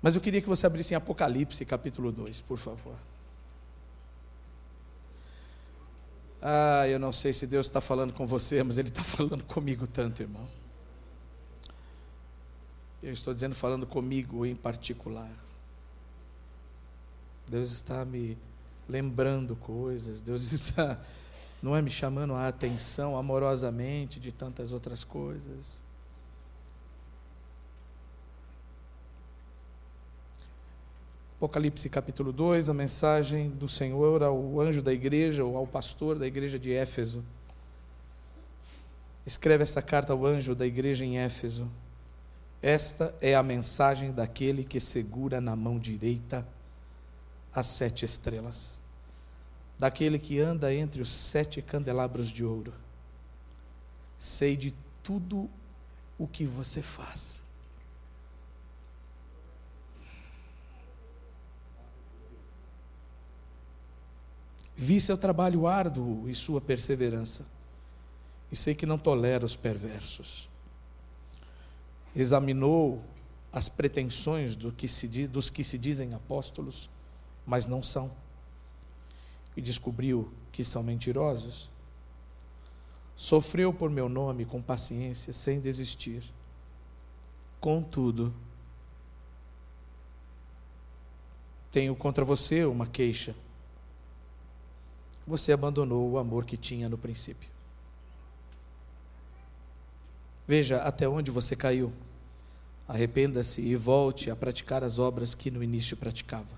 Mas eu queria que você abrisse em Apocalipse, capítulo 2, por favor. Ah, eu não sei se Deus está falando com você, mas Ele está falando comigo tanto, irmão. Eu estou dizendo falando comigo em particular. Deus está me lembrando coisas, Deus está, não é me chamando a atenção amorosamente de tantas outras coisas. Apocalipse capítulo 2, a mensagem do Senhor ao anjo da igreja, ou ao pastor da igreja de Éfeso. Escreve esta carta ao anjo da igreja em Éfeso. Esta é a mensagem daquele que segura na mão direita as sete estrelas, daquele que anda entre os sete candelabros de ouro. Sei de tudo o que você faz Vi seu trabalho árduo e sua perseverança, e sei que não tolera os perversos. Examinou as pretensões do que se, dos que se dizem apóstolos, mas não são, e descobriu que são mentirosos. Sofreu por meu nome com paciência, sem desistir. Contudo, tenho contra você uma queixa você abandonou o amor que tinha no princípio. Veja até onde você caiu. Arrependa-se e volte a praticar as obras que no início praticava.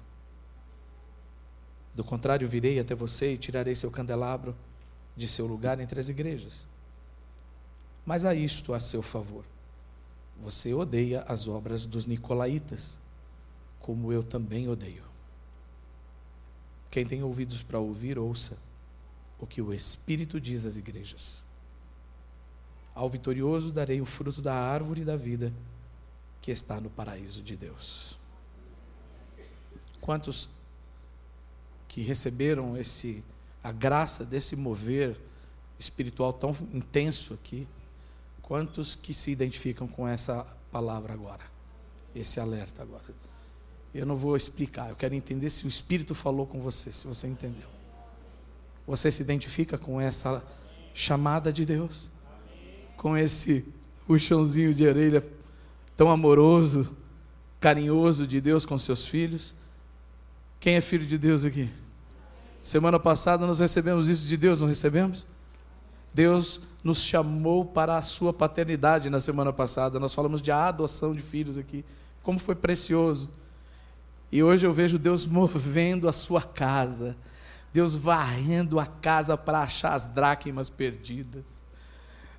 Do contrário, virei até você e tirarei seu candelabro de seu lugar entre as igrejas. Mas há isto a seu favor. Você odeia as obras dos nicolaítas, como eu também odeio. Quem tem ouvidos para ouvir, ouça o que o Espírito diz às igrejas. Ao vitorioso darei o fruto da árvore da vida que está no paraíso de Deus. Quantos que receberam esse a graça desse mover espiritual tão intenso aqui? Quantos que se identificam com essa palavra agora? Esse alerta agora. Eu não vou explicar, eu quero entender se o Espírito falou com você, se você entendeu. Você se identifica com essa chamada de Deus? Com esse puxãozinho de orelha tão amoroso, carinhoso de Deus com seus filhos? Quem é filho de Deus aqui? Semana passada nós recebemos isso de Deus, não recebemos? Deus nos chamou para a sua paternidade na semana passada. Nós falamos de adoção de filhos aqui. Como foi precioso e hoje eu vejo Deus movendo a sua casa, Deus varrendo a casa para achar as dracmas perdidas.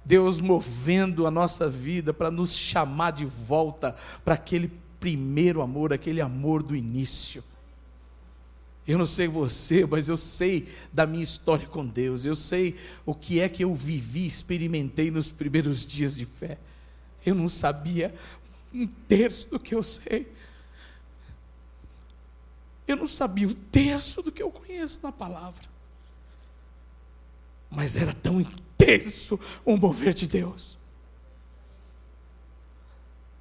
Deus movendo a nossa vida para nos chamar de volta para aquele primeiro amor, aquele amor do início. Eu não sei você, mas eu sei da minha história com Deus. Eu sei o que é que eu vivi, experimentei nos primeiros dias de fé. Eu não sabia um terço do que eu sei. Eu não sabia o terço do que eu conheço na palavra. Mas era tão intenso o mover de Deus.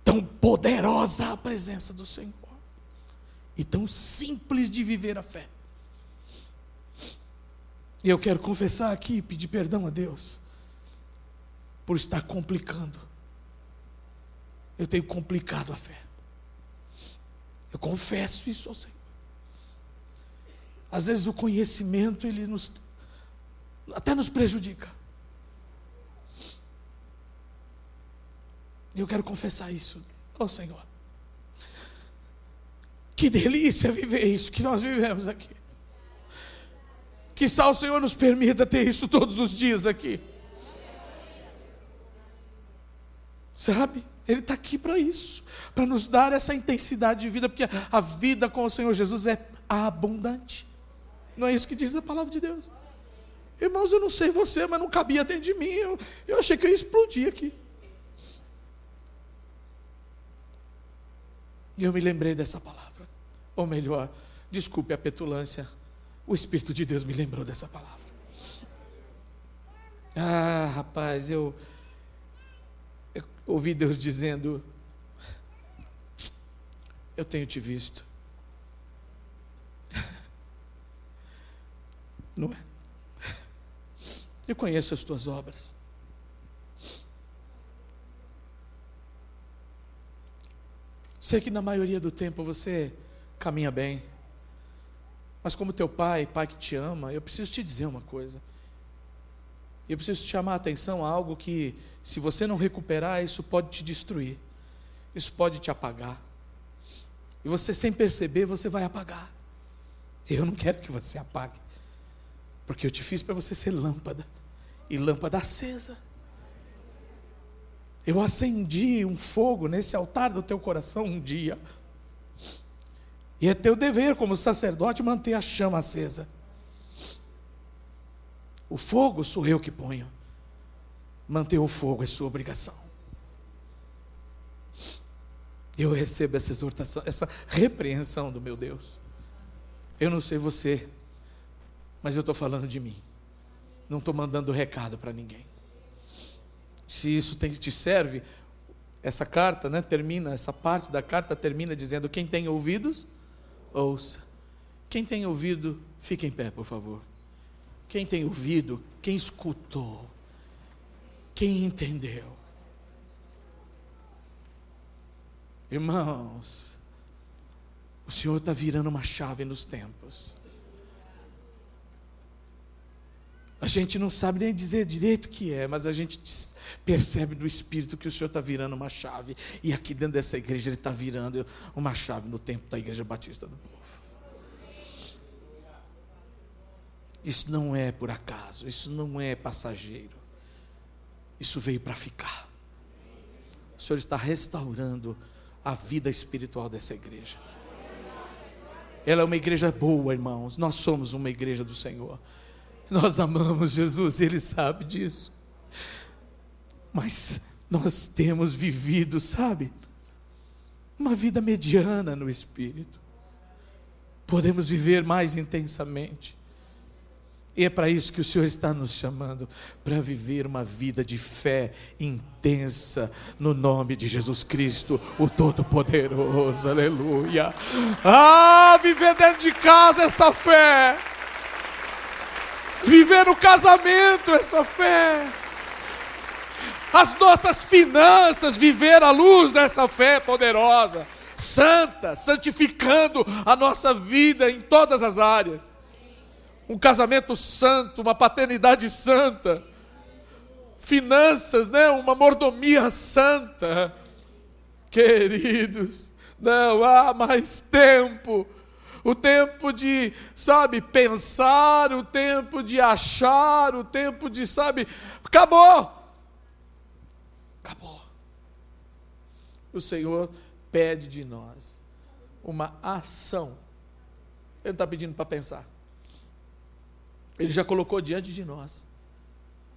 Tão poderosa a presença do Senhor. E tão simples de viver a fé. E eu quero confessar aqui e pedir perdão a Deus por estar complicando. Eu tenho complicado a fé. Eu confesso isso ao Senhor. Às vezes o conhecimento ele nos até nos prejudica. Eu quero confessar isso ao oh, Senhor. Que delícia viver isso que nós vivemos aqui. Que só o Senhor nos permita ter isso todos os dias aqui. Sabe? Ele está aqui para isso, para nos dar essa intensidade de vida, porque a vida com o Senhor Jesus é abundante. Não é isso que diz a palavra de Deus. Irmãos, eu não sei você, mas não cabia dentro de mim. Eu, eu achei que eu ia explodir aqui. E eu me lembrei dessa palavra. Ou melhor, desculpe a petulância, o Espírito de Deus me lembrou dessa palavra. Ah, rapaz, eu, eu ouvi Deus dizendo: eu tenho te visto. Não é? Eu conheço as tuas obras. Sei que na maioria do tempo você caminha bem. Mas como teu pai, pai que te ama, eu preciso te dizer uma coisa. Eu preciso te chamar a atenção a algo que, se você não recuperar, isso pode te destruir. Isso pode te apagar. E você, sem perceber, você vai apagar. Eu não quero que você apague. Porque eu te fiz para você ser lâmpada. E lâmpada acesa. Eu acendi um fogo nesse altar do teu coração um dia. E é teu dever, como sacerdote, manter a chama acesa. O fogo sou eu que ponho. Manter o fogo é sua obrigação. Eu recebo essa exortação, essa repreensão do meu Deus. Eu não sei você, mas eu estou falando de mim. Não estou mandando recado para ninguém. Se isso tem, te serve, essa carta né, termina, essa parte da carta termina dizendo: quem tem ouvidos, ouça. Quem tem ouvido, fique em pé, por favor. Quem tem ouvido, quem escutou, quem entendeu. Irmãos, o Senhor está virando uma chave nos tempos. A gente não sabe nem dizer direito o que é, mas a gente percebe do Espírito que o Senhor está virando uma chave. E aqui dentro dessa igreja Ele está virando uma chave no tempo da Igreja Batista do Povo. Isso não é por acaso, isso não é passageiro. Isso veio para ficar. O Senhor está restaurando a vida espiritual dessa igreja. Ela é uma igreja boa, irmãos. Nós somos uma igreja do Senhor. Nós amamos Jesus, Ele sabe disso. Mas nós temos vivido, sabe, uma vida mediana no Espírito. Podemos viver mais intensamente. E é para isso que o Senhor está nos chamando para viver uma vida de fé intensa no nome de Jesus Cristo, o Todo-Poderoso. Aleluia. Ah, viver dentro de casa essa fé viver no casamento essa fé, as nossas finanças, viver à luz dessa fé poderosa, santa, santificando a nossa vida em todas as áreas. Um casamento santo, uma paternidade santa, finanças, né? uma mordomia santa. Queridos, não há mais tempo o tempo de, sabe, pensar, o tempo de achar, o tempo de, sabe, acabou. Acabou. O Senhor pede de nós uma ação. Ele está pedindo para pensar. Ele já colocou diante de nós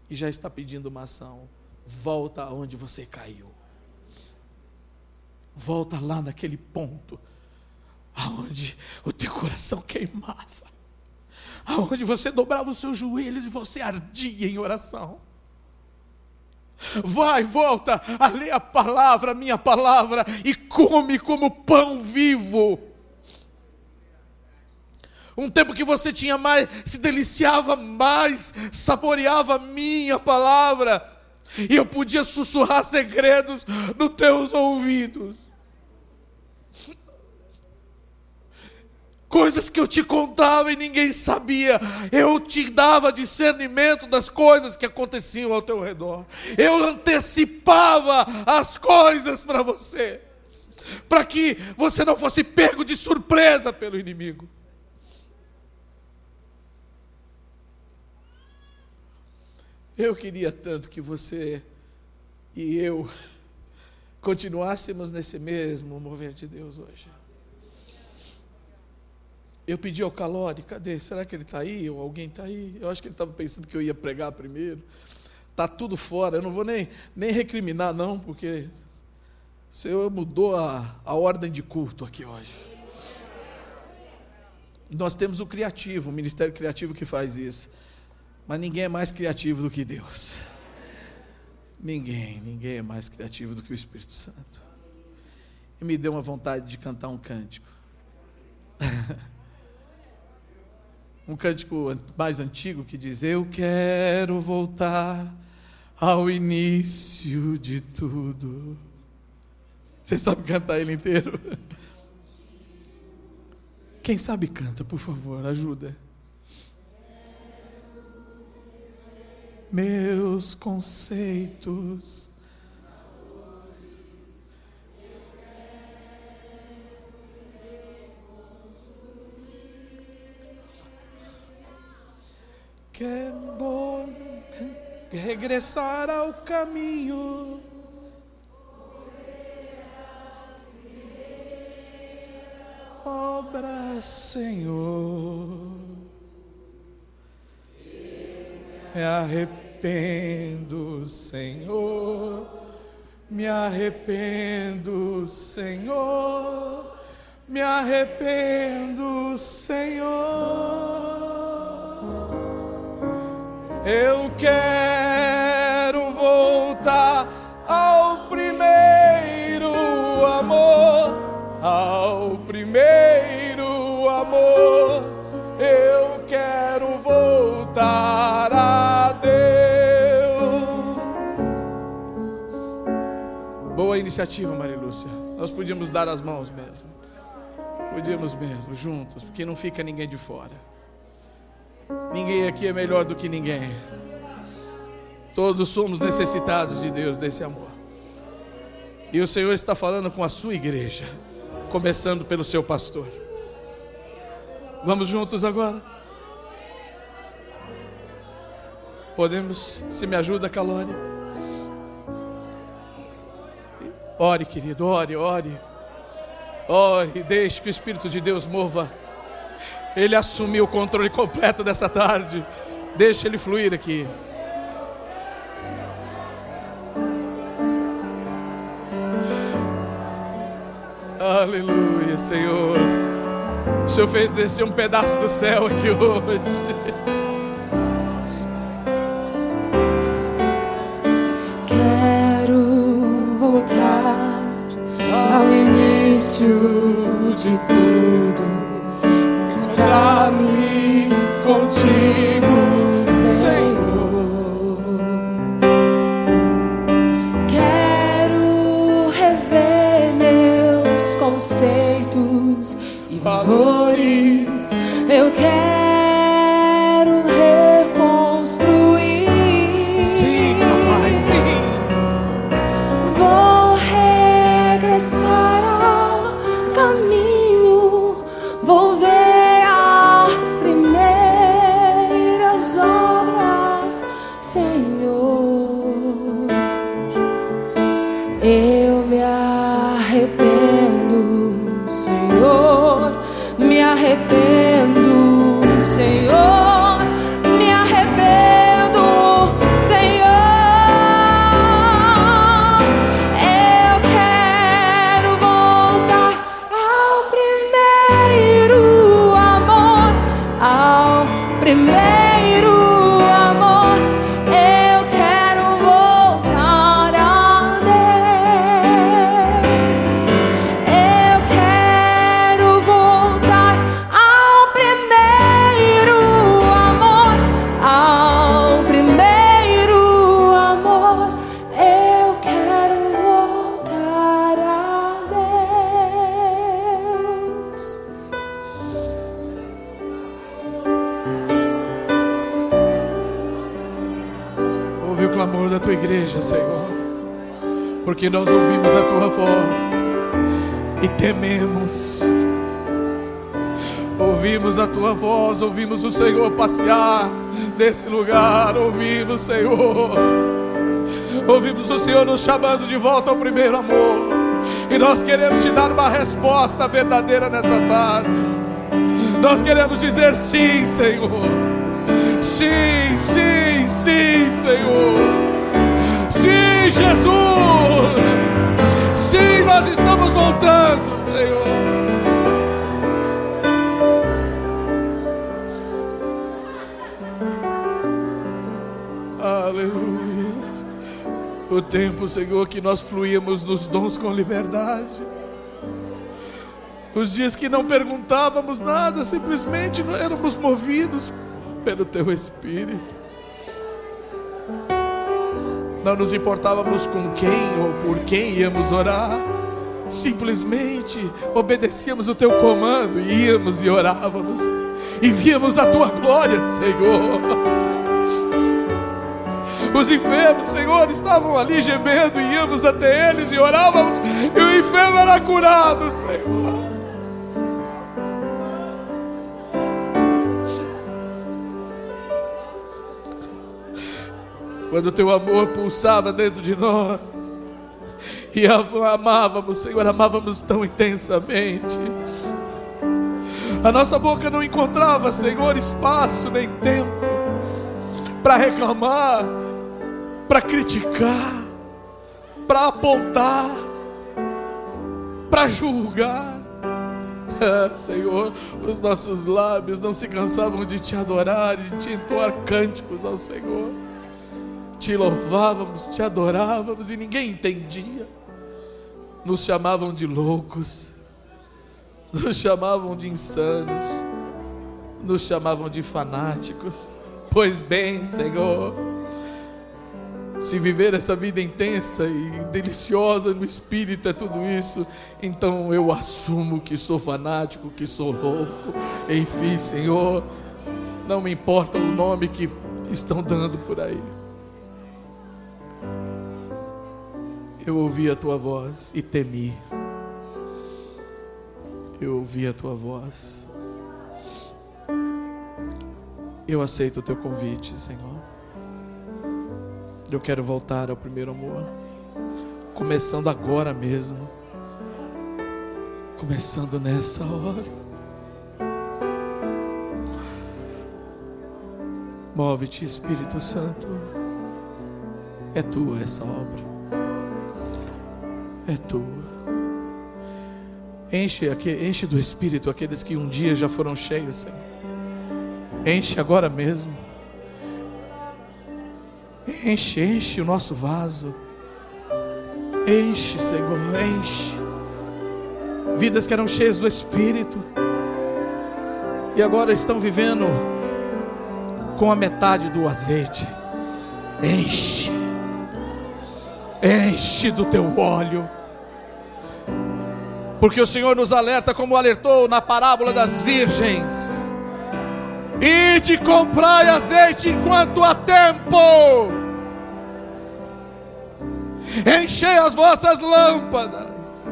e já está pedindo uma ação. Volta aonde você caiu. Volta lá naquele ponto aonde o teu coração queimava, aonde você dobrava os seus joelhos e você ardia em oração. Vai, volta a ler a palavra, a minha palavra, e come como pão vivo. Um tempo que você tinha mais, se deliciava mais, saboreava a minha palavra, e eu podia sussurrar segredos nos teus ouvidos. Coisas que eu te contava e ninguém sabia. Eu te dava discernimento das coisas que aconteciam ao teu redor. Eu antecipava as coisas para você, para que você não fosse pego de surpresa pelo inimigo. Eu queria tanto que você e eu continuássemos nesse mesmo mover de Deus hoje. Eu pedi ao Calori, cadê? Será que ele está aí? Ou alguém está aí? Eu acho que ele estava pensando que eu ia pregar primeiro. Está tudo fora. Eu não vou nem, nem recriminar, não, porque o Senhor mudou a, a ordem de culto aqui hoje. Nós temos o criativo, o ministério criativo que faz isso. Mas ninguém é mais criativo do que Deus. Ninguém, ninguém é mais criativo do que o Espírito Santo. e me deu uma vontade de cantar um cântico. um cântico mais antigo que diz: Eu quero voltar ao início de tudo. Você sabe cantar ele inteiro? Quem sabe canta, por favor, ajuda. Meus conceitos que bom regressar ao caminho. Obra, Senhor. Me arrependo, Senhor. Me arrependo, Senhor. Me arrependo, Senhor. Eu quero voltar ao primeiro amor, ao primeiro amor. Eu quero voltar a Deus. Boa iniciativa, Maria Lúcia. Nós podíamos dar as mãos mesmo. Podíamos mesmo, juntos, porque não fica ninguém de fora. Ninguém aqui é melhor do que ninguém. Todos somos necessitados de Deus, desse amor. E o Senhor está falando com a sua igreja, começando pelo seu pastor. Vamos juntos agora? Podemos, se me ajuda, Calória. Ore, querido, ore, ore. Ore, deixe que o Espírito de Deus mova ele assumiu o controle completo dessa tarde. Deixa ele fluir aqui. Aleluia, Senhor. O Senhor fez descer um pedaço do céu aqui hoje. Quero voltar ao início de tudo encontrar-me contigo, Senhor. Quero rever meus conceitos e valores. Eu quero passear nesse lugar, ouvimos, Senhor. Ouvimos o Senhor nos chamando de volta ao primeiro amor. E nós queremos te dar uma resposta verdadeira nessa tarde. Nós queremos dizer sim, Senhor. Sim, sim, sim, Senhor. Sim, Jesus. Sim, nós estamos voltando, O tempo, Senhor, que nós fluíamos nos dons com liberdade. Os dias que não perguntávamos nada, simplesmente éramos movidos pelo Teu Espírito. Não nos importávamos com quem ou por quem íamos orar, simplesmente obedecíamos o Teu comando, íamos e orávamos, e víamos a Tua glória, Senhor. Os enfermos, Senhor, estavam ali gemendo, e íamos até eles e orávamos, e o enfermo era curado, Senhor. Quando o teu amor pulsava dentro de nós, e amávamos, Senhor, amávamos tão intensamente. A nossa boca não encontrava, Senhor, espaço nem tempo para reclamar, para criticar, para apontar, para julgar. Ah, Senhor, os nossos lábios não se cansavam de te adorar e de te entoar cânticos ao Senhor. Te louvávamos, te adorávamos e ninguém entendia. Nos chamavam de loucos, nos chamavam de insanos, nos chamavam de fanáticos. Pois bem, Senhor, se viver essa vida intensa e deliciosa no espírito é tudo isso, então eu assumo que sou fanático, que sou louco. Enfim, Senhor, não me importa o nome que estão dando por aí. Eu ouvi a tua voz e temi. Eu ouvi a tua voz. Eu aceito o teu convite, Senhor. Eu quero voltar ao primeiro amor. Começando agora mesmo. Começando nessa hora. Move-te, Espírito Santo. É tua essa obra. É tua. Enche, enche do Espírito aqueles que um dia já foram cheios, Senhor. Enche agora mesmo. Enche, enche o nosso vaso. Enche, Senhor, enche. Vidas que eram cheias do Espírito e agora estão vivendo com a metade do azeite. Enche, enche do teu óleo, porque o Senhor nos alerta, como alertou na parábola das virgens e de comprai azeite enquanto há tempo. Enchei as vossas lâmpadas.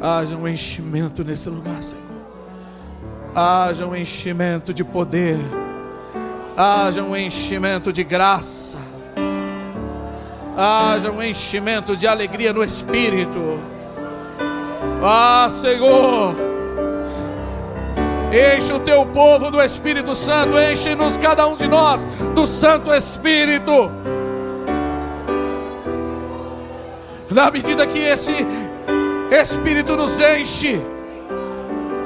Haja um enchimento nesse lugar, Senhor. Haja um enchimento de poder. Haja um enchimento de graça. Haja um enchimento de alegria no espírito ah, Senhor, enche o teu povo do Espírito Santo, enche-nos cada um de nós do Santo Espírito. Na medida que esse Espírito nos enche,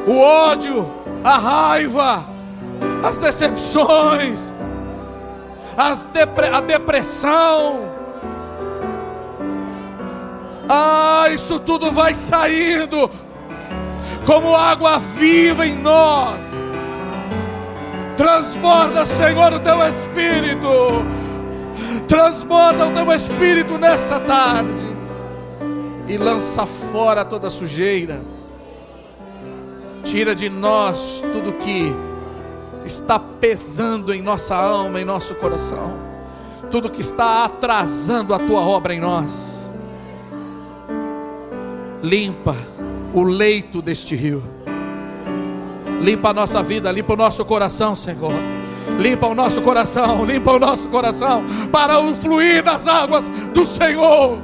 o ódio, a raiva, as decepções, as depre a depressão, ah, isso tudo vai saindo como água viva em nós. Transborda, Senhor, o teu espírito. Transborda o teu espírito nessa tarde. E lança fora toda sujeira. Tira de nós tudo que está pesando em nossa alma, em nosso coração. Tudo que está atrasando a tua obra em nós limpa o leito deste rio. Limpa a nossa vida, limpa o nosso coração, Senhor. Limpa o nosso coração, limpa o nosso coração para o fluir das águas do Senhor.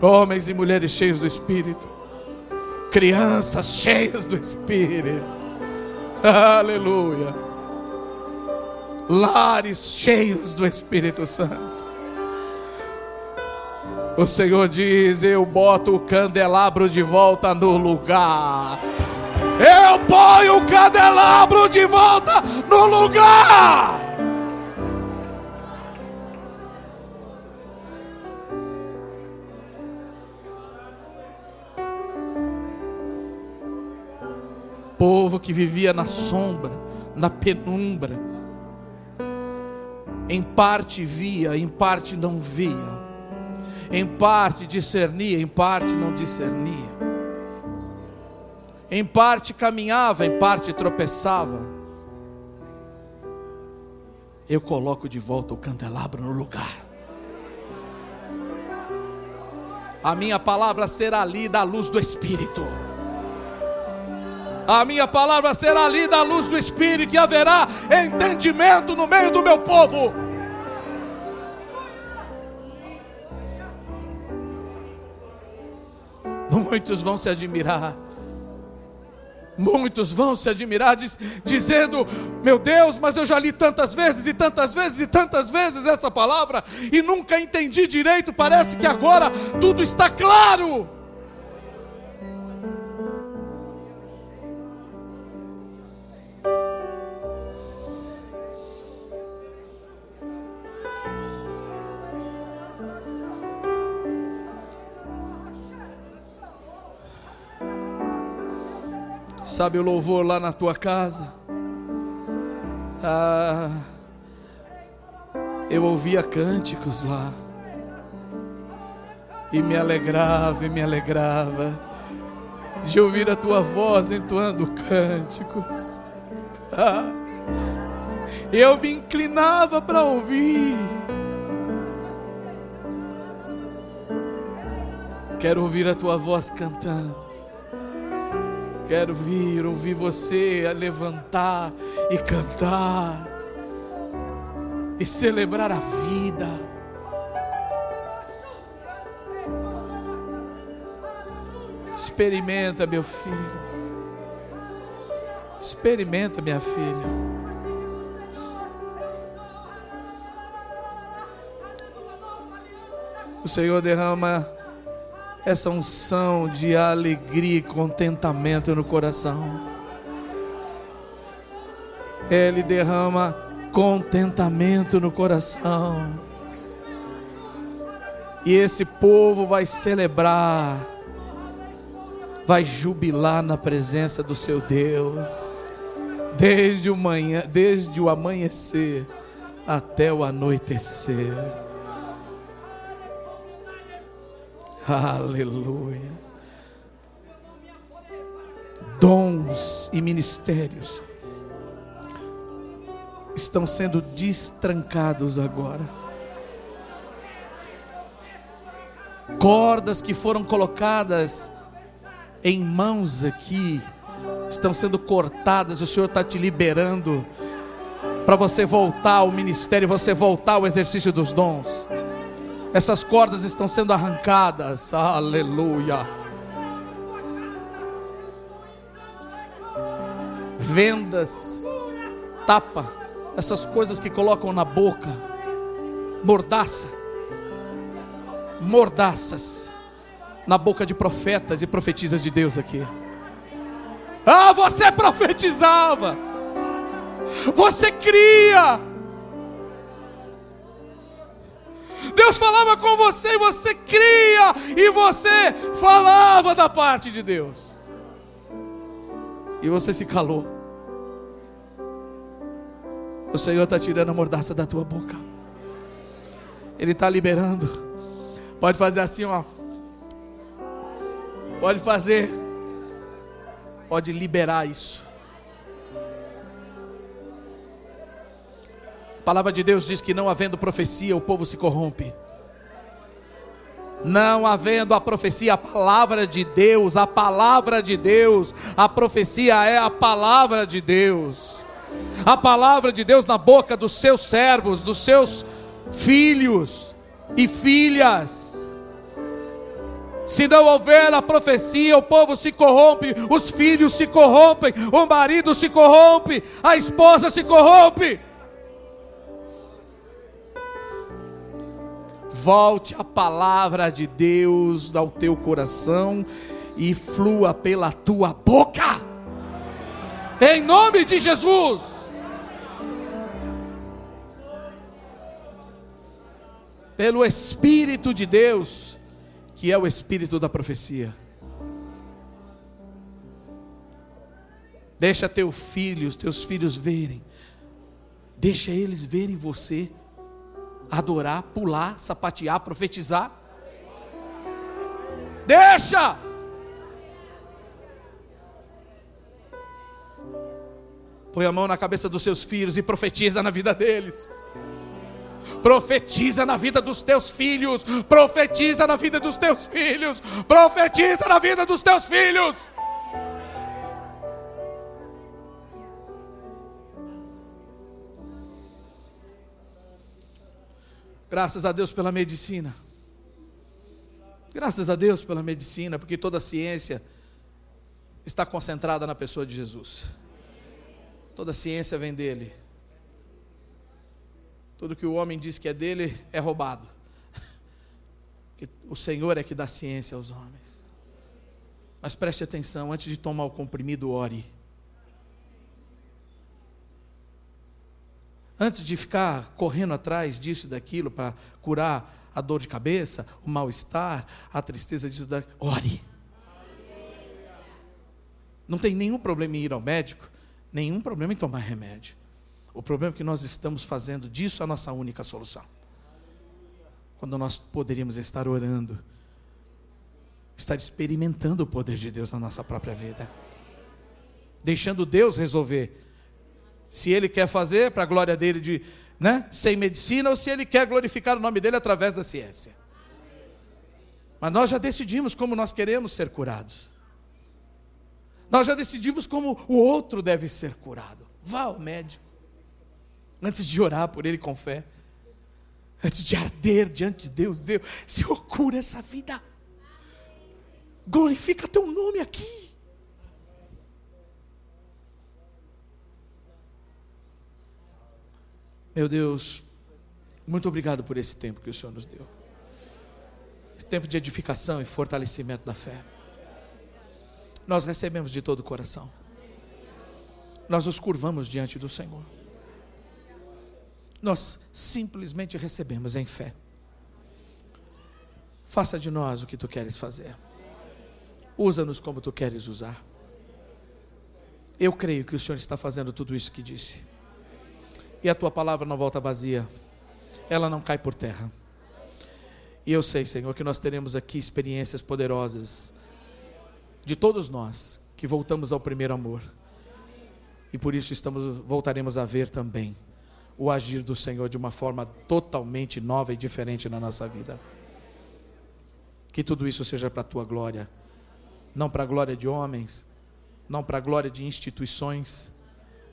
Homens e mulheres cheios do Espírito, crianças cheias do Espírito, aleluia. Lares cheios do Espírito Santo. O Senhor diz: Eu boto o candelabro de volta no lugar. Eu ponho o candelabro de volta no lugar. povo que vivia na sombra, na penumbra. Em parte via, em parte não via. Em parte discernia, em parte não discernia. Em parte caminhava, em parte tropeçava. Eu coloco de volta o candelabro no lugar. A minha palavra será lida à luz do Espírito. A minha palavra será lida à luz do Espírito, e haverá entendimento no meio do meu povo. Muitos vão se admirar Muitos vão se admirar, diz, dizendo: Meu Deus, mas eu já li tantas vezes e tantas vezes e tantas vezes essa palavra e nunca entendi direito. Parece que agora tudo está claro. Sabe o louvor lá na tua casa? Ah, eu ouvia cânticos lá. E me alegrava, e me alegrava de ouvir a tua voz entoando cânticos. Ah, eu me inclinava para ouvir. Quero ouvir a tua voz cantando. Quero vir, ouvir você a levantar e cantar e celebrar a vida. Experimenta, meu filho. Experimenta, minha filha. O Senhor derrama essa unção de alegria e contentamento no coração. Ele derrama contentamento no coração. E esse povo vai celebrar, vai jubilar na presença do seu Deus, desde o, manhã, desde o amanhecer até o anoitecer. Aleluia. Dons e ministérios estão sendo destrancados agora. Cordas que foram colocadas em mãos aqui estão sendo cortadas. O Senhor está te liberando para você voltar ao ministério, você voltar ao exercício dos dons. Essas cordas estão sendo arrancadas. Aleluia. Vendas, tapa, essas coisas que colocam na boca, mordaça, mordaças na boca de profetas e profetisas de Deus aqui. Ah, você profetizava, você cria, Deus falava com você e você cria, e você falava da parte de Deus. E você se calou. O Senhor está tirando a mordaça da tua boca. Ele está liberando. Pode fazer assim, ó. Pode fazer. Pode liberar isso. Palavra de Deus diz que não havendo profecia, o povo se corrompe. Não havendo a profecia, a palavra de Deus, a palavra de Deus, a profecia é a palavra de Deus. A palavra de Deus na boca dos seus servos, dos seus filhos e filhas. Se não houver a profecia, o povo se corrompe, os filhos se corrompem, o marido se corrompe, a esposa se corrompe. Volte a palavra de Deus ao teu coração e flua pela tua boca. Em nome de Jesus. Pelo Espírito de Deus, que é o Espírito da profecia. Deixa teu filho, teus filhos verem. Deixa eles verem você adorar, pular, sapatear, profetizar. Deixa! Põe a mão na cabeça dos seus filhos e profetiza na vida deles. Profetiza na vida dos teus filhos. Profetiza na vida dos teus filhos. Profetiza na vida dos teus filhos. Graças a Deus pela medicina. Graças a Deus pela medicina, porque toda a ciência está concentrada na pessoa de Jesus. Toda a ciência vem dele. Tudo que o homem diz que é dele é roubado. O Senhor é que dá ciência aos homens. Mas preste atenção, antes de tomar o comprimido, ore. Antes de ficar correndo atrás disso e daquilo para curar a dor de cabeça, o mal-estar, a tristeza disso, daquilo, ore. Não tem nenhum problema em ir ao médico, nenhum problema em tomar remédio. O problema é que nós estamos fazendo disso a nossa única solução. Quando nós poderíamos estar orando, estar experimentando o poder de Deus na nossa própria vida, deixando Deus resolver se Ele quer fazer para a glória dele de, né, sem medicina ou se Ele quer glorificar o nome dele através da ciência. Mas nós já decidimos como nós queremos ser curados. Nós já decidimos como o outro deve ser curado. Vá ao médico antes de orar por ele com fé, antes de arder diante de Deus, dizer: Senhor, cura essa vida, glorifica teu nome aqui. Meu Deus, muito obrigado por esse tempo que o Senhor nos deu. tempo de edificação e fortalecimento da fé. Nós recebemos de todo o coração. Nós nos curvamos diante do Senhor nós simplesmente recebemos em fé. Faça de nós o que tu queres fazer. Usa-nos como tu queres usar. Eu creio que o Senhor está fazendo tudo isso que disse. E a tua palavra não volta vazia. Ela não cai por terra. E eu sei, Senhor, que nós teremos aqui experiências poderosas de todos nós que voltamos ao primeiro amor. E por isso estamos voltaremos a ver também o agir do Senhor de uma forma totalmente nova e diferente na nossa vida. Que tudo isso seja para a tua glória, não para a glória de homens, não para a glória de instituições,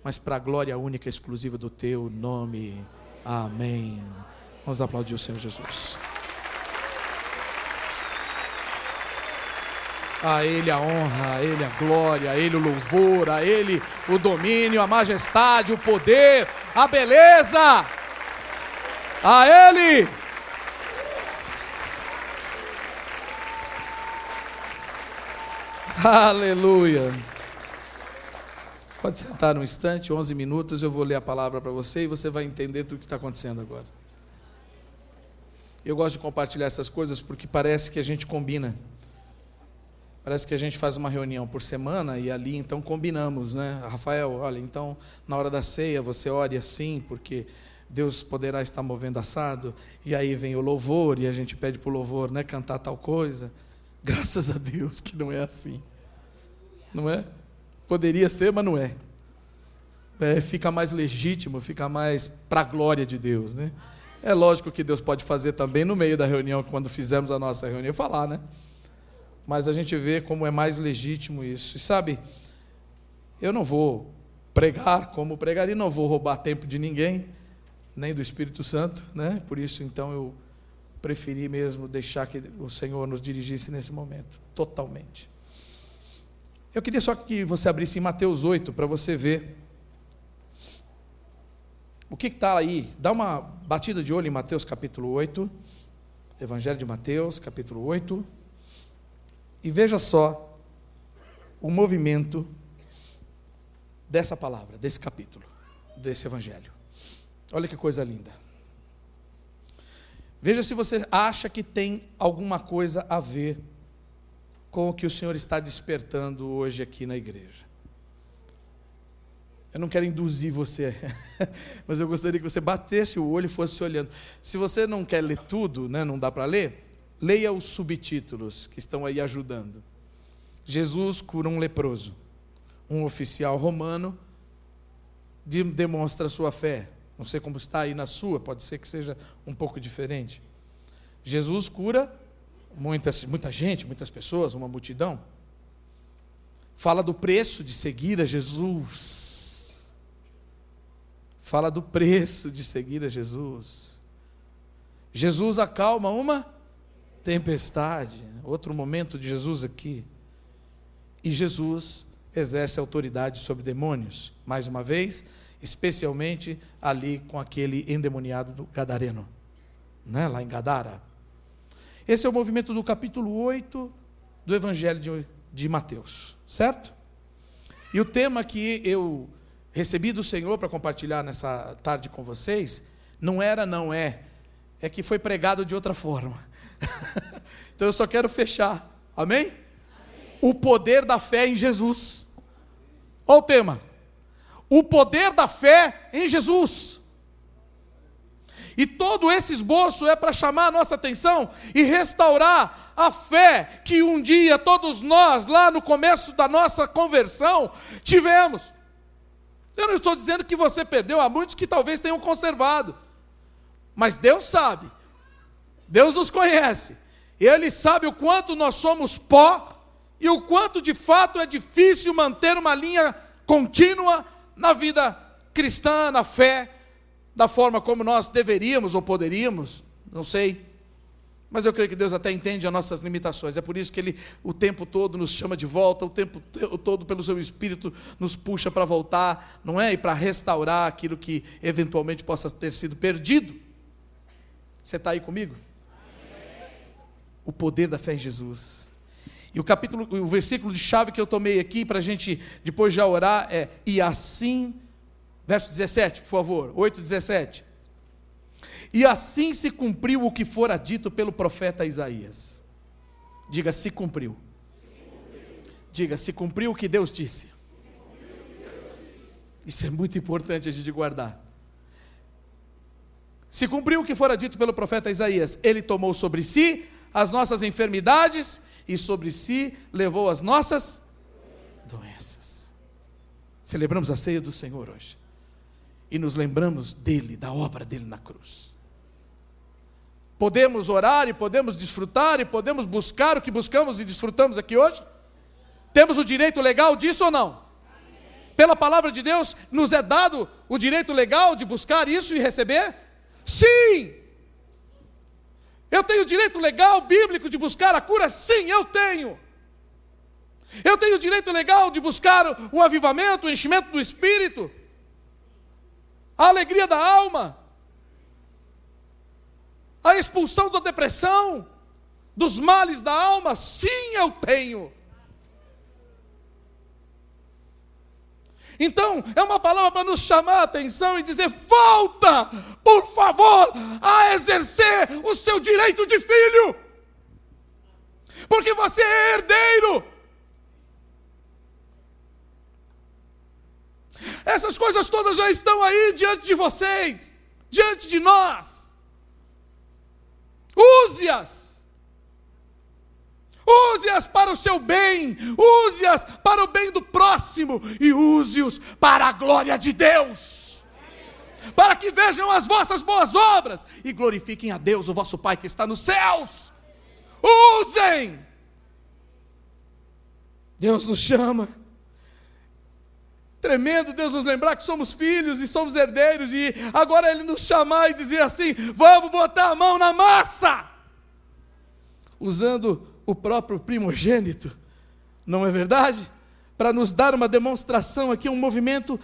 mas para a glória única e exclusiva do teu nome. Amém. Vamos aplaudir o Senhor Jesus. A Ele a honra, a Ele a glória, a Ele o louvor, a Ele o domínio, a majestade, o poder, a beleza. A Ele. Aleluia. Pode sentar um instante, 11 minutos, eu vou ler a palavra para você e você vai entender tudo o que está acontecendo agora. Eu gosto de compartilhar essas coisas porque parece que a gente combina. Parece que a gente faz uma reunião por semana e ali então combinamos, né? Rafael, olha, então na hora da ceia você ore assim, porque Deus poderá estar movendo assado, e aí vem o louvor e a gente pede para o louvor, né, cantar tal coisa. Graças a Deus que não é assim. Não é? Poderia ser, mas não é. é fica mais legítimo, fica mais para a glória de Deus, né? É lógico que Deus pode fazer também no meio da reunião, quando fizemos a nossa reunião, falar, né? mas a gente vê como é mais legítimo isso. E sabe, eu não vou pregar como pregar e não vou roubar tempo de ninguém, nem do Espírito Santo, né? Por isso então eu preferi mesmo deixar que o Senhor nos dirigisse nesse momento, totalmente. Eu queria só que você abrisse em Mateus 8 para você ver o que está aí. Dá uma batida de olho em Mateus capítulo 8, Evangelho de Mateus, capítulo 8. E veja só o movimento dessa palavra, desse capítulo, desse evangelho. Olha que coisa linda. Veja se você acha que tem alguma coisa a ver com o que o Senhor está despertando hoje aqui na igreja. Eu não quero induzir você, mas eu gostaria que você batesse o olho e fosse olhando. Se você não quer ler tudo, né, não dá para ler, leia os subtítulos que estão aí ajudando. Jesus cura um leproso. Um oficial romano demonstra sua fé. Não sei como está aí na sua, pode ser que seja um pouco diferente. Jesus cura muitas, muita gente, muitas pessoas, uma multidão. Fala do preço de seguir a Jesus fala do preço de seguir a Jesus. Jesus acalma uma tempestade, outro momento de Jesus aqui. E Jesus exerce autoridade sobre demônios, mais uma vez, especialmente ali com aquele endemoniado do Gadareno, né, lá em Gadara. Esse é o movimento do capítulo 8 do Evangelho de, de Mateus, certo? E o tema que eu recebi do Senhor para compartilhar nessa tarde com vocês, não era, não é, é que foi pregado de outra forma. então eu só quero fechar, amém? amém? O poder da fé em Jesus. Olha o tema: o poder da fé em Jesus. E todo esse esboço é para chamar a nossa atenção e restaurar a fé que um dia todos nós, lá no começo da nossa conversão, tivemos. Eu não estou dizendo que você perdeu, há muitos que talvez tenham conservado. Mas Deus sabe. Deus nos conhece. Ele sabe o quanto nós somos pó e o quanto de fato é difícil manter uma linha contínua na vida cristã, na fé, da forma como nós deveríamos ou poderíamos, não sei. Mas eu creio que Deus até entende as nossas limitações. É por isso que Ele o tempo todo nos chama de volta, o tempo todo, pelo seu Espírito, nos puxa para voltar, não é? E para restaurar aquilo que eventualmente possa ter sido perdido. Você está aí comigo? O poder da fé em Jesus. E o capítulo, o versículo de chave que eu tomei aqui para a gente depois já orar é: E assim, verso 17, por favor, 8, 17. E assim se cumpriu o que fora dito pelo profeta Isaías. Diga, se cumpriu. Diga, se cumpriu o que Deus disse. Isso é muito importante a gente guardar. Se cumpriu o que fora dito pelo profeta Isaías, ele tomou sobre si as nossas enfermidades e sobre si levou as nossas doenças. Celebramos a ceia do Senhor hoje e nos lembramos dele, da obra dele na cruz. Podemos orar e podemos desfrutar e podemos buscar o que buscamos e desfrutamos aqui hoje? Temos o direito legal disso ou não? Pela palavra de Deus, nos é dado o direito legal de buscar isso e receber? Sim! Eu tenho o direito legal bíblico de buscar a cura? Sim, eu tenho. Eu tenho o direito legal de buscar o avivamento, o enchimento do espírito, a alegria da alma a expulsão da depressão, dos males da alma? Sim, eu tenho. Então, é uma palavra para nos chamar a atenção e dizer: volta, por favor, a exercer o seu direito de filho, porque você é herdeiro. Essas coisas todas já estão aí diante de vocês, diante de nós. Use-as. Use-as para o seu bem, use-as para o bem do próximo e use-os para a glória de Deus. Para que vejam as vossas boas obras e glorifiquem a Deus, o vosso Pai que está nos céus. Usem. Deus nos chama. Tremendo Deus nos lembrar que somos filhos e somos herdeiros, e agora Ele nos chamar e dizer assim: vamos botar a mão na massa, usando o próprio primogênito, não é verdade? Para nos dar uma demonstração aqui, um movimento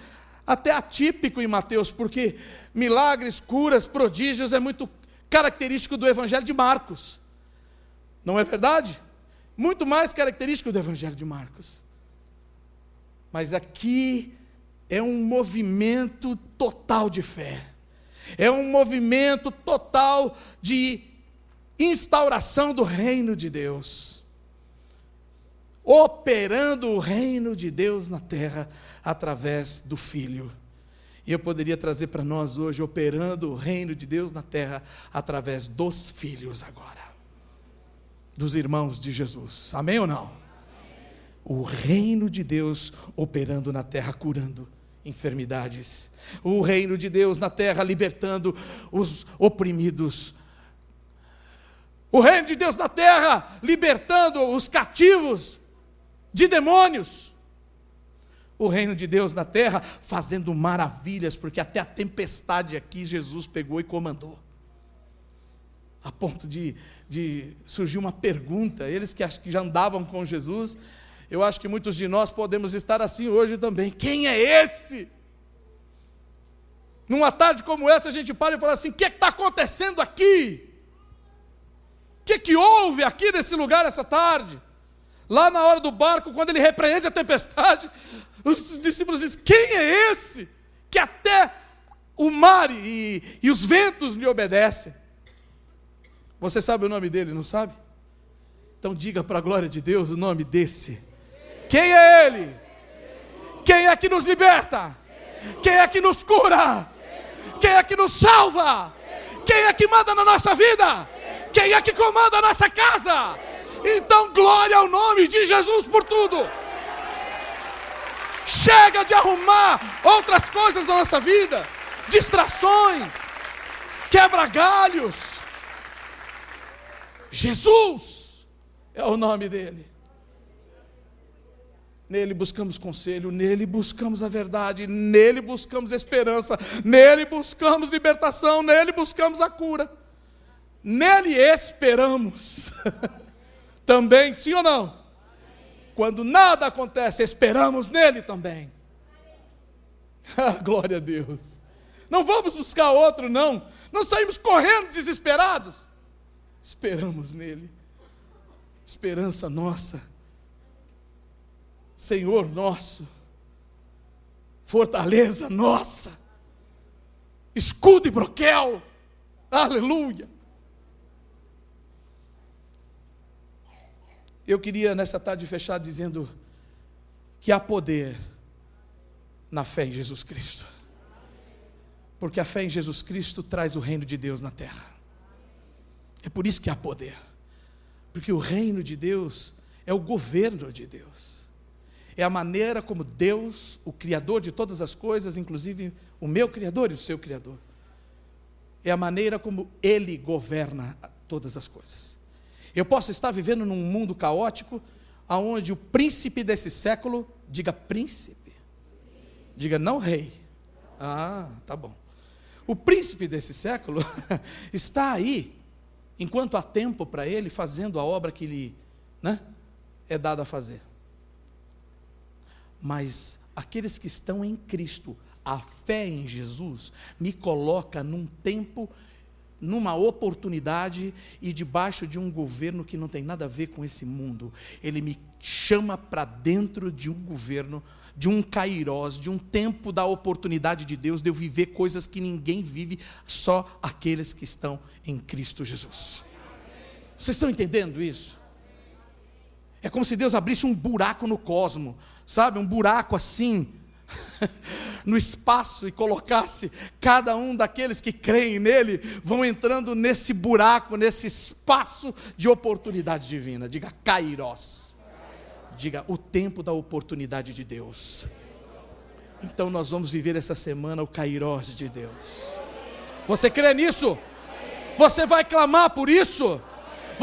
até atípico em Mateus, porque milagres, curas, prodígios é muito característico do Evangelho de Marcos, não é verdade? Muito mais característico do Evangelho de Marcos. Mas aqui é um movimento total de fé. É um movimento total de instauração do reino de Deus. operando o reino de Deus na terra através do Filho. E eu poderia trazer para nós hoje, operando o reino de Deus na terra através dos filhos agora, dos irmãos de Jesus. Amém ou não? O reino de Deus operando na terra, curando enfermidades. O reino de Deus na terra libertando os oprimidos. O reino de Deus na terra libertando os cativos de demônios o reino de Deus na terra, fazendo maravilhas, porque até a tempestade aqui Jesus pegou e comandou. A ponto de, de surgir uma pergunta, eles que, que já andavam com Jesus, eu acho que muitos de nós podemos estar assim hoje também. Quem é esse? Numa tarde como essa, a gente para e fala assim: o que é está acontecendo aqui? O que, é que houve aqui nesse lugar essa tarde? Lá na hora do barco, quando ele repreende a tempestade, os discípulos dizem: Quem é esse que até o mar e, e os ventos lhe obedecem? Você sabe o nome dele, não sabe? Então diga para a glória de Deus o nome desse. Quem é ele? Quem é que nos liberta? Quem é que nos cura? Quem é que nos salva? Quem é que manda na nossa vida? Quem é que comanda a nossa casa? Então, glória ao nome de Jesus por tudo. Chega de arrumar outras coisas na nossa vida, distrações, quebra-galhos. Jesus é o nome dele. Nele buscamos conselho, nele buscamos a verdade, nele buscamos esperança, nele buscamos libertação, nele buscamos a cura. Nele esperamos. Também, sim ou não? Quando nada acontece, esperamos nele também. Ah, glória a Deus. Não vamos buscar outro, não. Não saímos correndo desesperados. Esperamos nele. Esperança nossa. Senhor nosso. Fortaleza nossa. Escudo e broquel. Aleluia. Eu queria nessa tarde fechar dizendo que há poder na fé em Jesus Cristo. Porque a fé em Jesus Cristo traz o reino de Deus na terra. É por isso que há poder. Porque o reino de Deus é o governo de Deus. É a maneira como Deus, o Criador de todas as coisas, inclusive o meu Criador e o seu Criador, é a maneira como Ele governa todas as coisas. Eu posso estar vivendo num mundo caótico, aonde o príncipe desse século, diga príncipe, diga não rei. Ah, tá bom. O príncipe desse século está aí, enquanto há tempo para ele, fazendo a obra que lhe né, é dada a fazer. Mas aqueles que estão em Cristo, a fé em Jesus, me coloca num tempo numa oportunidade e debaixo de um governo que não tem nada a ver com esse mundo. Ele me chama para dentro de um governo, de um kairós, de um tempo da oportunidade de Deus de eu viver coisas que ninguém vive, só aqueles que estão em Cristo Jesus. Vocês estão entendendo isso? É como se Deus abrisse um buraco no cosmo, sabe? Um buraco assim, no espaço e colocasse cada um daqueles que creem nele, vão entrando nesse buraco, nesse espaço de oportunidade divina. Diga Kairos. Diga o tempo da oportunidade de Deus. Então nós vamos viver essa semana o Kairos de Deus. Você crê nisso? Você vai clamar por isso?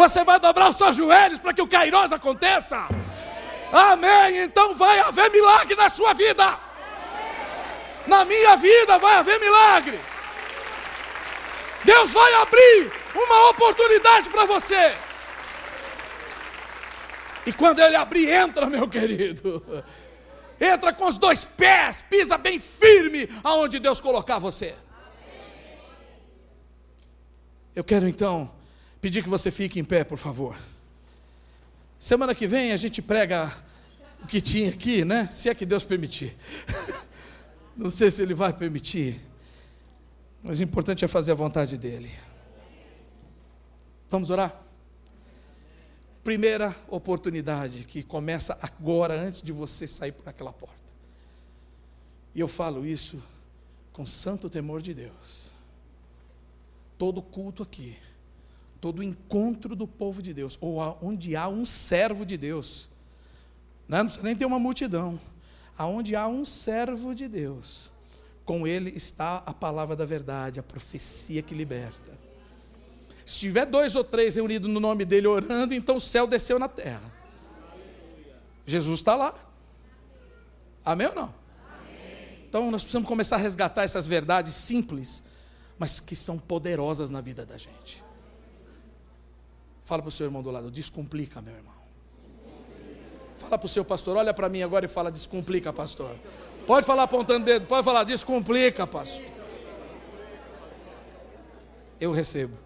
Você vai dobrar os seus joelhos para que o Kairos aconteça? Amém. Então vai haver milagre na sua vida na minha vida vai haver milagre. Deus vai abrir uma oportunidade para você. E quando ele abrir, entra, meu querido. Entra com os dois pés, pisa bem firme aonde Deus colocar você. Eu quero então pedir que você fique em pé, por favor. Semana que vem a gente prega o que tinha aqui, né? Se é que Deus permitir. Não sei se ele vai permitir, mas o importante é fazer a vontade dele. Vamos orar? primeira oportunidade que começa agora, antes de você sair por aquela porta. E eu falo isso com santo temor de Deus. Todo culto aqui, todo encontro do povo de Deus, ou onde há um servo de Deus, né? não precisa nem ter uma multidão, aonde há um servo de Deus, com ele está a palavra da verdade, a profecia que liberta. Se tiver dois ou três reunidos no nome dele orando, então o céu desceu na terra. Jesus está lá. Amém ou não? Então nós precisamos começar a resgatar essas verdades simples, mas que são poderosas na vida da gente. Fala para o seu irmão do lado, descomplica, meu irmão. Fala para o seu pastor, olha para mim agora e fala, descomplica, pastor. Pode falar apontando dedo, pode falar, descomplica, pastor. Eu recebo.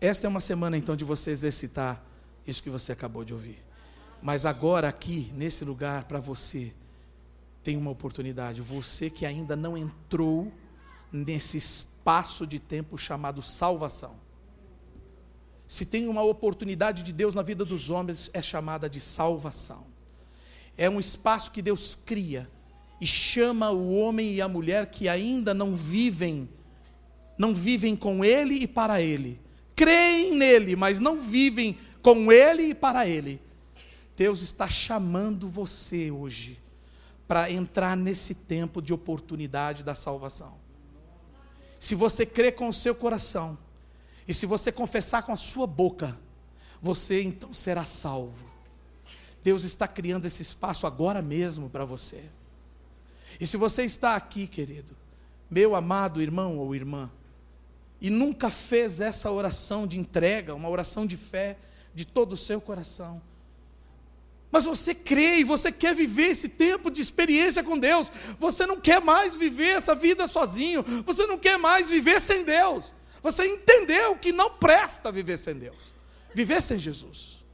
Esta é uma semana então de você exercitar isso que você acabou de ouvir. Mas agora, aqui, nesse lugar, para você, tem uma oportunidade. Você que ainda não entrou nesse espaço de tempo chamado salvação. Se tem uma oportunidade de Deus na vida dos homens, é chamada de salvação. É um espaço que Deus cria e chama o homem e a mulher que ainda não vivem, não vivem com Ele e para Ele. Creem nele, mas não vivem com Ele e para Ele. Deus está chamando você hoje para entrar nesse tempo de oportunidade da salvação. Se você crê com o seu coração, e se você confessar com a sua boca, você então será salvo. Deus está criando esse espaço agora mesmo para você. E se você está aqui, querido, meu amado irmão ou irmã, e nunca fez essa oração de entrega, uma oração de fé de todo o seu coração, mas você crê e você quer viver esse tempo de experiência com Deus. Você não quer mais viver essa vida sozinho. Você não quer mais viver sem Deus. Você entendeu que não presta viver sem Deus. Viver sem Jesus.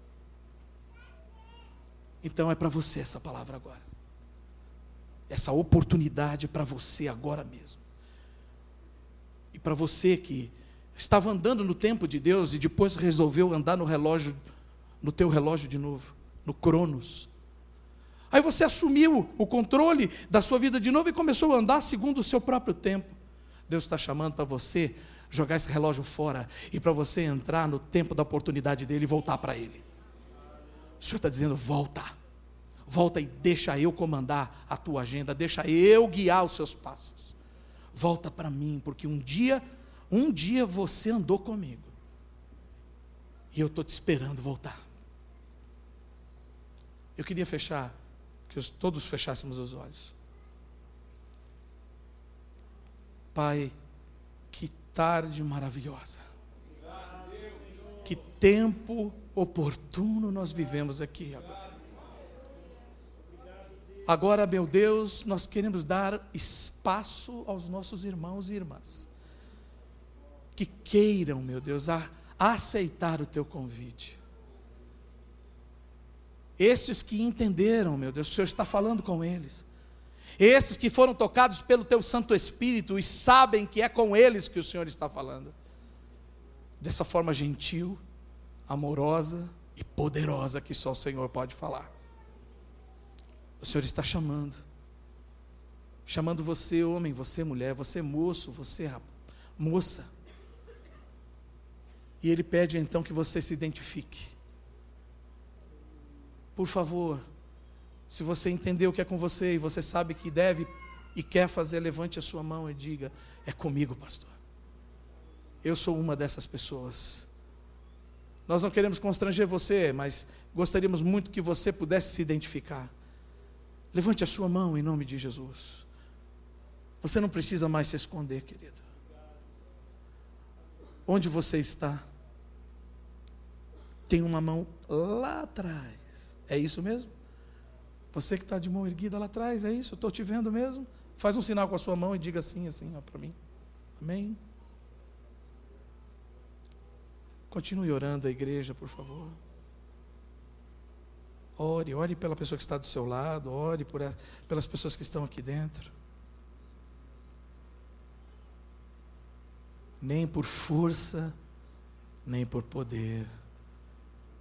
Então é para você essa palavra agora. Essa oportunidade é para você agora mesmo. E para você que estava andando no tempo de Deus e depois resolveu andar no relógio, no teu relógio de novo no Cronos. Aí você assumiu o controle da sua vida de novo e começou a andar segundo o seu próprio tempo. Deus está chamando para você jogar esse relógio fora e para você entrar no tempo da oportunidade dele e voltar para ele. O Senhor está dizendo: volta, volta e deixa eu comandar a tua agenda, deixa eu guiar os seus passos. Volta para mim, porque um dia, um dia você andou comigo e eu estou te esperando voltar. Eu queria fechar, que todos fechássemos os olhos. Pai, que tarde maravilhosa. Que tempo oportuno nós vivemos aqui agora. Agora, meu Deus, nós queremos dar espaço aos nossos irmãos e irmãs que queiram, meu Deus, a, aceitar o teu convite. Estes que entenderam, meu Deus, que o Senhor está falando com eles. Esses que foram tocados pelo teu Santo Espírito e sabem que é com eles que o Senhor está falando. Dessa forma gentil, amorosa e poderosa que só o Senhor pode falar. O Senhor está chamando. Chamando você, homem, você, mulher, você, moço, você, moça. E Ele pede então que você se identifique por favor, se você entendeu o que é com você e você sabe que deve e quer fazer, levante a sua mão e diga: É comigo, pastor. Eu sou uma dessas pessoas. Nós não queremos constranger você, mas gostaríamos muito que você pudesse se identificar. Levante a sua mão em nome de Jesus. Você não precisa mais se esconder, querido. Onde você está? Tem uma mão lá atrás. É isso mesmo? Você que está de mão erguida lá atrás, é isso? Eu estou te vendo mesmo? Faz um sinal com a sua mão e diga assim, assim, para mim. Amém? Continue orando a igreja, por favor. Ore, ore pela pessoa que está do seu lado, ore por, pelas pessoas que estão aqui dentro. Nem por força, nem por poder,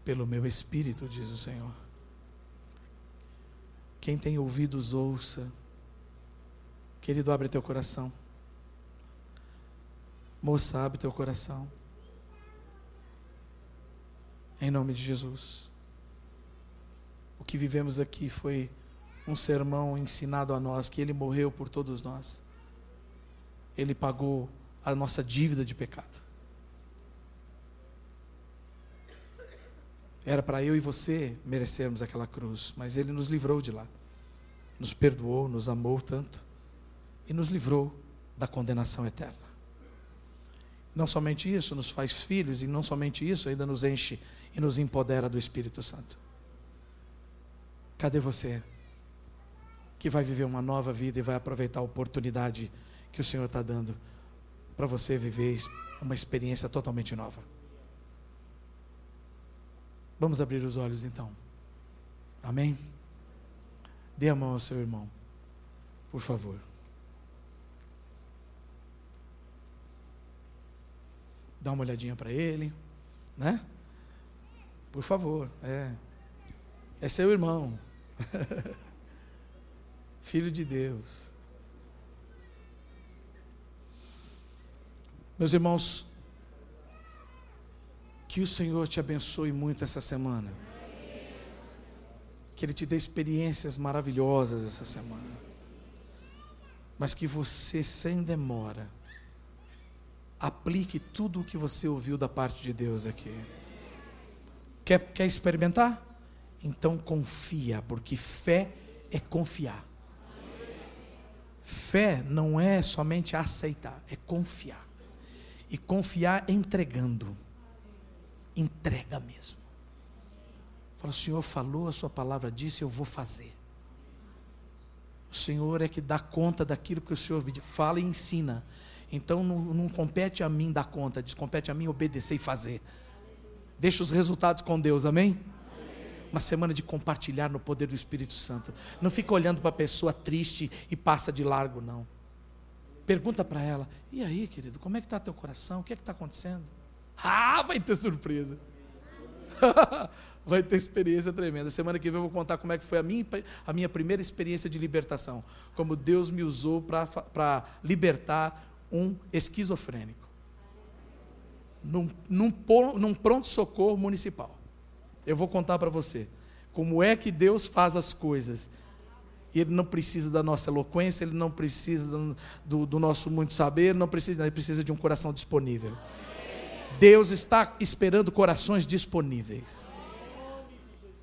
pelo meu espírito, diz o Senhor. Quem tem ouvidos, ouça. Querido, abre teu coração. Moça, abre teu coração. Em nome de Jesus. O que vivemos aqui foi um sermão ensinado a nós que Ele morreu por todos nós. Ele pagou a nossa dívida de pecado. Era para eu e você merecermos aquela cruz, mas Ele nos livrou de lá. Nos perdoou, nos amou tanto e nos livrou da condenação eterna. Não somente isso, nos faz filhos, e não somente isso, ainda nos enche e nos empodera do Espírito Santo. Cadê você? Que vai viver uma nova vida e vai aproveitar a oportunidade que o Senhor está dando para você viver uma experiência totalmente nova. Vamos abrir os olhos então. Amém? Dê a mão ao seu irmão, por favor. Dá uma olhadinha para ele, né? Por favor, é. É seu irmão. Filho de Deus. Meus irmãos, que o Senhor te abençoe muito essa semana. Que Ele te dê experiências maravilhosas essa semana. Mas que você, sem demora, aplique tudo o que você ouviu da parte de Deus aqui. Quer, quer experimentar? Então confia, porque fé é confiar. Fé não é somente aceitar, é confiar. E confiar entregando. Entrega mesmo. Fala, o Senhor falou, a sua palavra disse, eu vou fazer. O Senhor é que dá conta daquilo que o Senhor fala e ensina. Então não, não compete a mim dar conta, diz, compete a mim obedecer e fazer. Deixa os resultados com Deus, amém? Uma semana de compartilhar no poder do Espírito Santo. Não fica olhando para a pessoa triste e passa de largo, não. Pergunta para ela: e aí, querido, como é que está teu coração? O que é que está acontecendo? Ah, vai ter surpresa. vai ter experiência tremenda. Semana que vem eu vou contar como é que foi a minha, a minha primeira experiência de libertação. Como Deus me usou para libertar um esquizofrênico num, num, num pronto-socorro municipal. Eu vou contar para você como é que Deus faz as coisas. Ele não precisa da nossa eloquência, ele não precisa do, do, nosso muito saber, não precisa, ele precisa de um coração disponível. Deus está esperando corações disponíveis.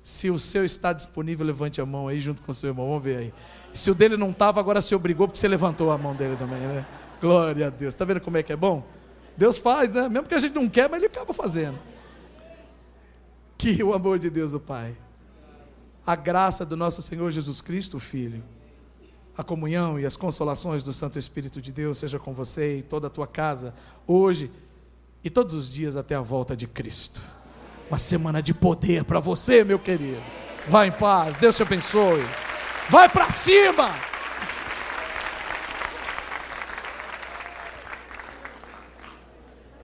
Se o seu está disponível, levante a mão aí junto com o seu irmão. Vamos ver aí. Se o dele não estava, agora se obrigou, porque você levantou a mão dele também, né? Glória a Deus. Está vendo como é que é bom? Deus faz, né? Mesmo que a gente não quer, mas Ele acaba fazendo. Que o amor de Deus, o Pai, a graça do nosso Senhor Jesus Cristo, o Filho, a comunhão e as consolações do Santo Espírito de Deus seja com você e toda a tua casa, hoje e todos os dias até a volta de Cristo. Uma semana de poder para você, meu querido. Vá em paz, Deus te abençoe. Vai para cima!